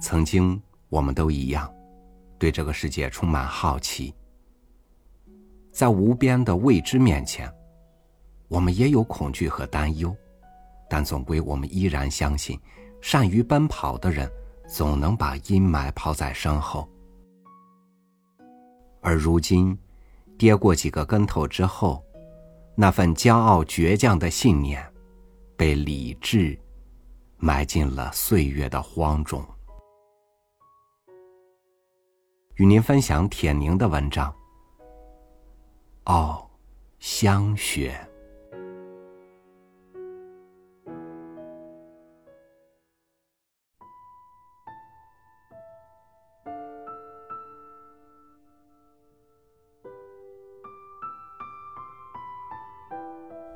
曾经，我们都一样，对这个世界充满好奇。在无边的未知面前，我们也有恐惧和担忧，但总归我们依然相信，善于奔跑的人总能把阴霾抛在身后。而如今，跌过几个跟头之后，那份骄傲倔强的信念，被理智埋进了岁月的荒冢。与您分享铁凝的文章。哦，香雪。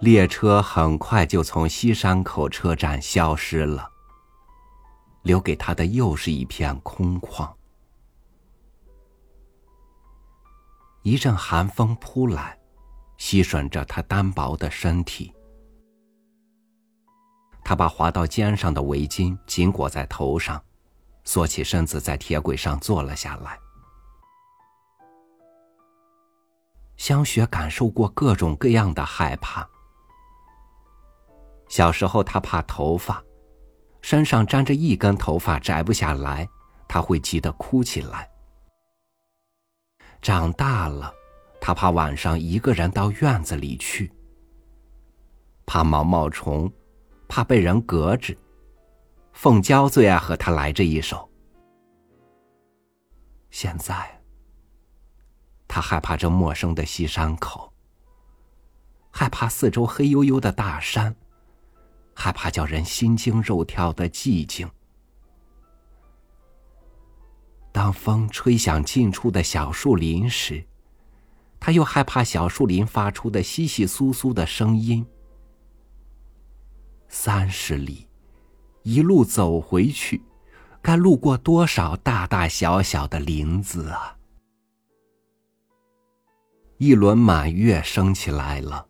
列车很快就从西山口车站消失了，留给他的又是一片空旷。一阵寒风扑来，吸吮着他单薄的身体。他把滑到肩上的围巾紧裹在头上，缩起身子在铁轨上坐了下来。香雪感受过各种各样的害怕。小时候，他怕头发，身上沾着一根头发摘不下来，他会急得哭起来。长大了，他怕晚上一个人到院子里去，怕毛毛虫，怕被人隔着。凤娇最爱和他来这一手。现在，他害怕这陌生的西山口，害怕四周黑黝黝的大山，害怕叫人心惊肉跳的寂静。当风吹响近处的小树林时，他又害怕小树林发出的稀稀疏疏的声音。三十里，一路走回去，该路过多少大大小小的林子啊！一轮满月升起来了，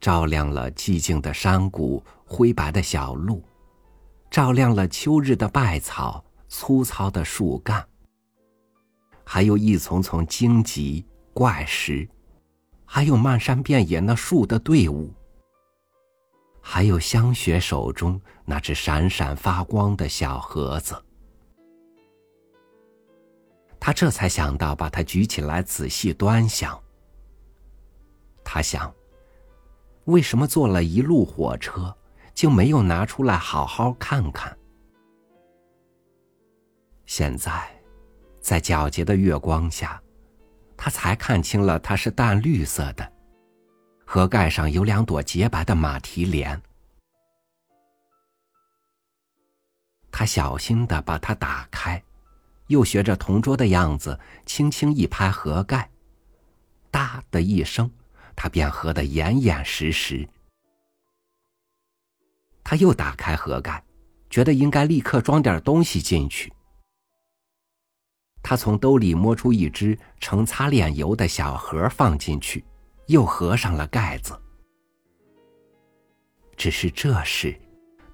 照亮了寂静的山谷、灰白的小路，照亮了秋日的败草、粗糙的树干。还有一丛丛荆棘怪石，还有漫山遍野那树的队伍，还有香雪手中那只闪闪发光的小盒子。他这才想到把它举起来仔细端详。他想，为什么坐了一路火车就没有拿出来好好看看？现在。在皎洁的月光下，他才看清了它是淡绿色的，盒盖上有两朵洁白的马蹄莲。他小心的把它打开，又学着同桌的样子，轻轻一拍盒盖，哒的一声，他便合得严严实实。他又打开盒盖，觉得应该立刻装点东西进去。他从兜里摸出一只盛擦脸油的小盒，放进去，又合上了盖子。只是这时，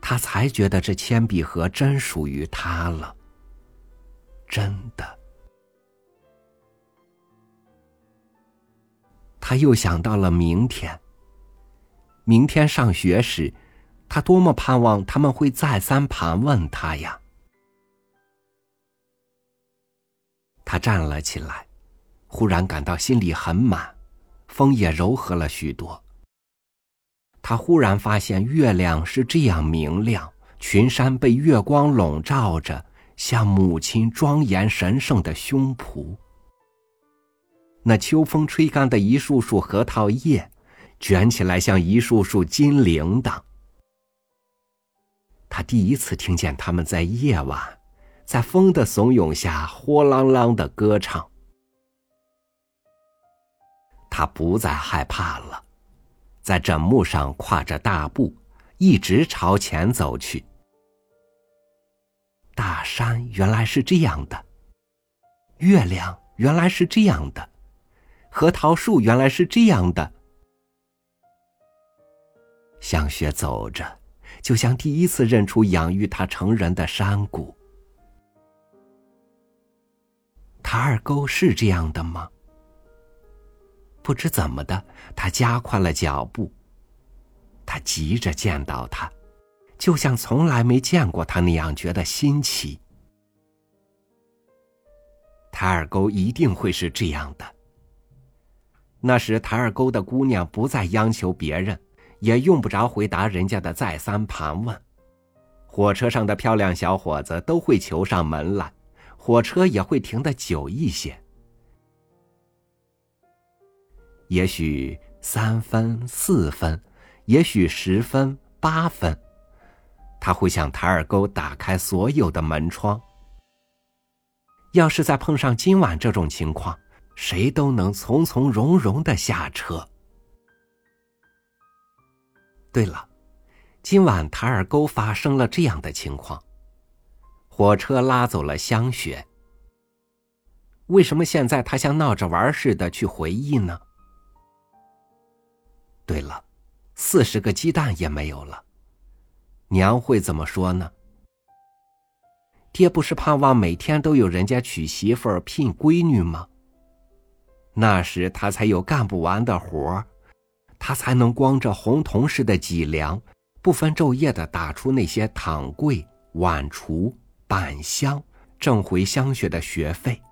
他才觉得这铅笔盒真属于他了。真的。他又想到了明天。明天上学时，他多么盼望他们会再三盘问他呀！他站了起来，忽然感到心里很满，风也柔和了许多。他忽然发现月亮是这样明亮，群山被月光笼罩着，像母亲庄严神圣的胸脯。那秋风吹干的一束束核桃叶，卷起来像一束束金铃铛。他第一次听见他们在夜晚。在风的怂恿下，豁啷啷的歌唱。他不再害怕了，在枕木上跨着大步，一直朝前走去。大山原来是这样的，月亮原来是这样的，核桃树原来是这样的。香雪走着，就像第一次认出养育他成人的山谷。塔尔沟是这样的吗？不知怎么的，他加快了脚步。他急着见到他，就像从来没见过他那样，觉得新奇。塔尔沟一定会是这样的。那时，塔尔沟的姑娘不再央求别人，也用不着回答人家的再三盘问。火车上的漂亮小伙子都会求上门来，火车也会停得久一些。也许三分、四分，也许十分、八分，他会向塔尔沟打开所有的门窗。要是再碰上今晚这种情况，谁都能从从容容的下车。对了，今晚塔尔沟发生了这样的情况：火车拉走了香雪。为什么现在他像闹着玩似的去回忆呢？对了，四十个鸡蛋也没有了，娘会怎么说呢？爹不是盼望每天都有人家娶媳妇儿聘闺女吗？那时他才有干不完的活儿，他才能光着红铜似的脊梁，不分昼夜的打出那些躺柜、碗橱、板箱，挣回香雪的学费。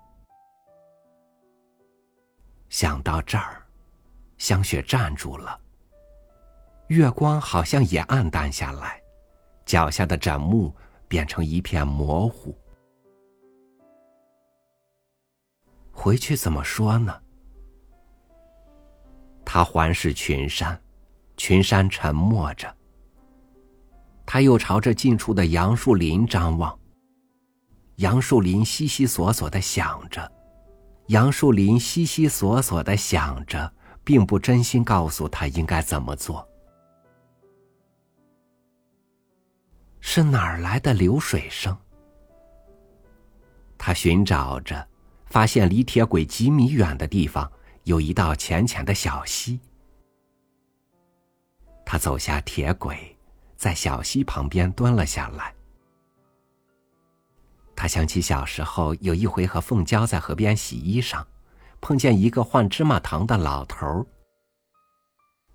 想到这儿，香雪站住了。月光好像也暗淡下来，脚下的枕木变成一片模糊。回去怎么说呢？他环视群山，群山沉默着。他又朝着近处的杨树林张望，杨树林悉悉索索的想着，杨树林悉悉索索的想着，并不真心告诉他应该怎么做。是哪儿来的流水声？他寻找着，发现离铁轨几米远的地方有一道浅浅的小溪。他走下铁轨，在小溪旁边蹲了下来。他想起小时候有一回和凤娇在河边洗衣裳，碰见一个换芝麻糖的老头儿。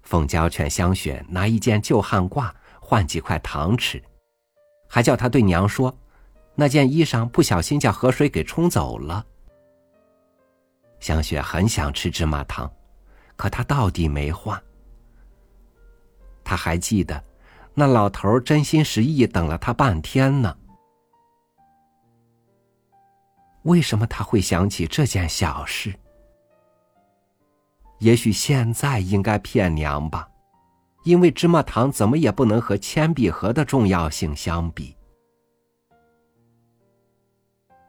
凤娇劝香雪拿一件旧汗褂换几块糖吃。还叫他对娘说，那件衣裳不小心叫河水给冲走了。香雪很想吃芝麻糖，可他到底没换。他还记得，那老头真心实意等了他半天呢。为什么他会想起这件小事？也许现在应该骗娘吧。因为芝麻糖怎么也不能和铅笔盒的重要性相比。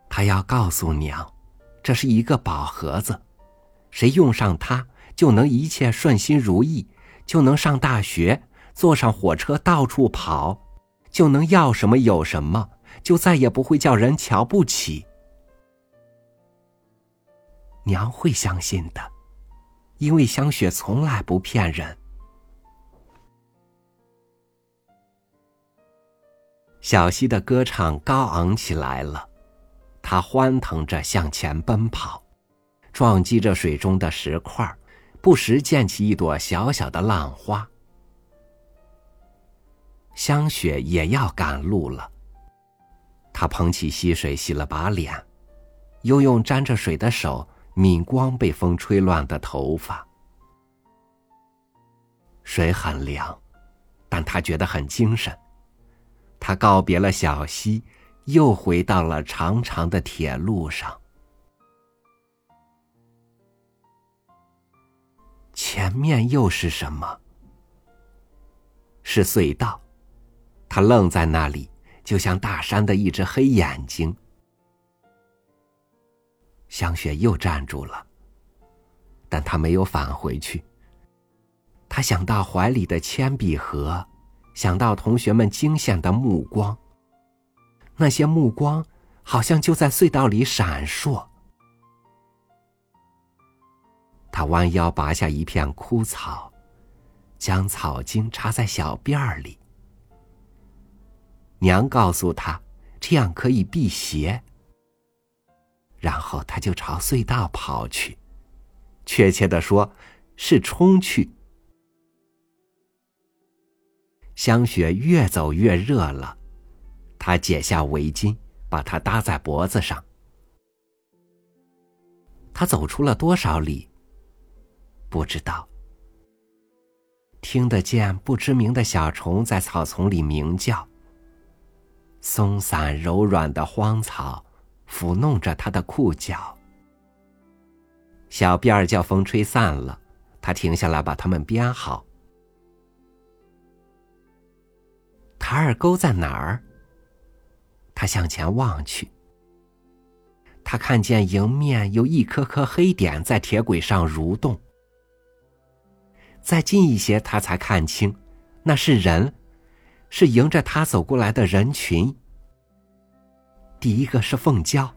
他要告诉娘，这是一个宝盒子，谁用上它，就能一切顺心如意，就能上大学，坐上火车到处跑，就能要什么有什么，就再也不会叫人瞧不起。娘会相信的，因为香雪从来不骗人。小溪的歌唱高昂起来了，它欢腾着向前奔跑，撞击着水中的石块，不时溅起一朵小小的浪花。香雪也要赶路了，她捧起溪水洗了把脸，又用沾着水的手敏光被风吹乱的头发。水很凉，但他觉得很精神。他告别了小溪，又回到了长长的铁路上。前面又是什么？是隧道。他愣在那里，就像大山的一只黑眼睛。香雪又站住了，但他没有返回去。他想到怀里的铅笔盒。想到同学们惊羡的目光，那些目光好像就在隧道里闪烁。他弯腰拔下一片枯草，将草茎插在小辫儿里。娘告诉他，这样可以辟邪。然后他就朝隧道跑去，确切的说，是冲去。香雪越走越热了，他解下围巾，把它搭在脖子上。他走出了多少里？不知道。听得见不知名的小虫在草丛里鸣叫。松散柔软的荒草抚弄着他的裤脚。小辫儿叫风吹散了，他停下来把它们编好。塔尔沟在哪儿？他向前望去。他看见迎面有一颗颗黑点在铁轨上蠕动。再近一些，他才看清，那是人，是迎着他走过来的人群。第一个是凤娇，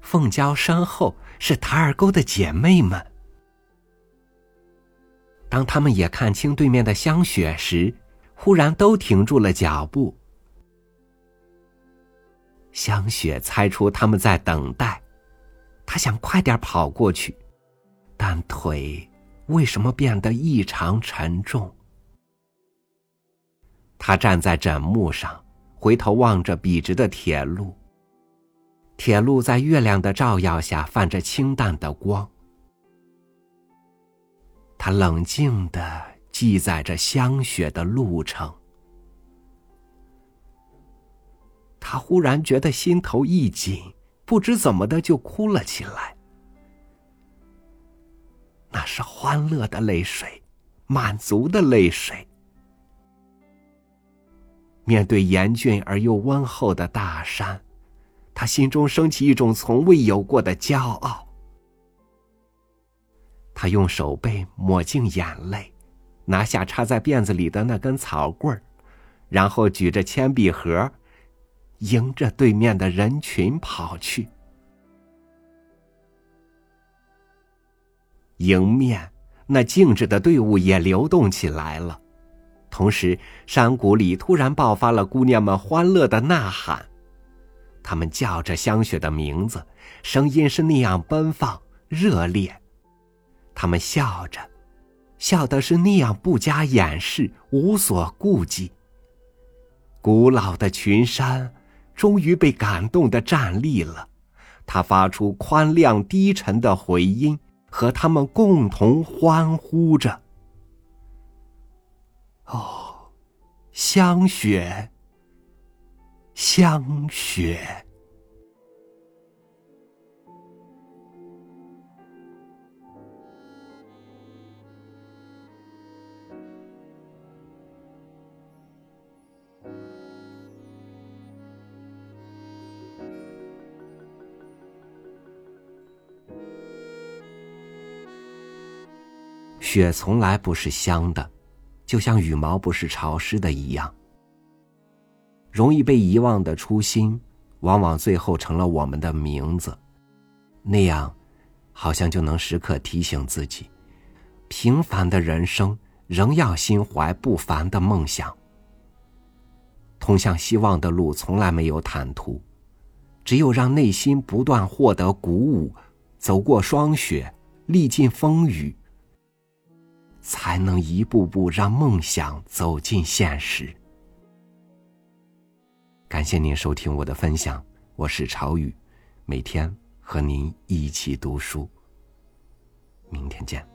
凤娇身后是塔尔沟的姐妹们。当他们也看清对面的香雪时，忽然都停住了脚步。香雪猜出他们在等待。她想快点跑过去，但腿为什么变得异常沉重？他站在枕木上，回头望着笔直的铁路。铁路在月亮的照耀下泛着清淡的光。他冷静的记载着香雪的路程。他忽然觉得心头一紧。不知怎么的就哭了起来，那是欢乐的泪水，满足的泪水。面对严峻而又温厚的大山，他心中升起一种从未有过的骄傲。他用手背抹净眼泪，拿下插在辫子里的那根草棍儿，然后举着铅笔盒。迎着对面的人群跑去，迎面那静止的队伍也流动起来了，同时山谷里突然爆发了姑娘们欢乐的呐喊，他们叫着香雪的名字，声音是那样奔放热烈，他们笑着，笑的是那样不加掩饰，无所顾忌。古老的群山。终于被感动的站立了，他发出宽亮低沉的回音，和他们共同欢呼着。哦，香雪，香雪。雪从来不是香的，就像羽毛不是潮湿的一样。容易被遗忘的初心，往往最后成了我们的名字。那样，好像就能时刻提醒自己：平凡的人生仍要心怀不凡的梦想。通向希望的路从来没有坦途，只有让内心不断获得鼓舞，走过霜雪，历尽风雨。才能一步步让梦想走进现实。感谢您收听我的分享，我是朝雨，每天和您一起读书。明天见。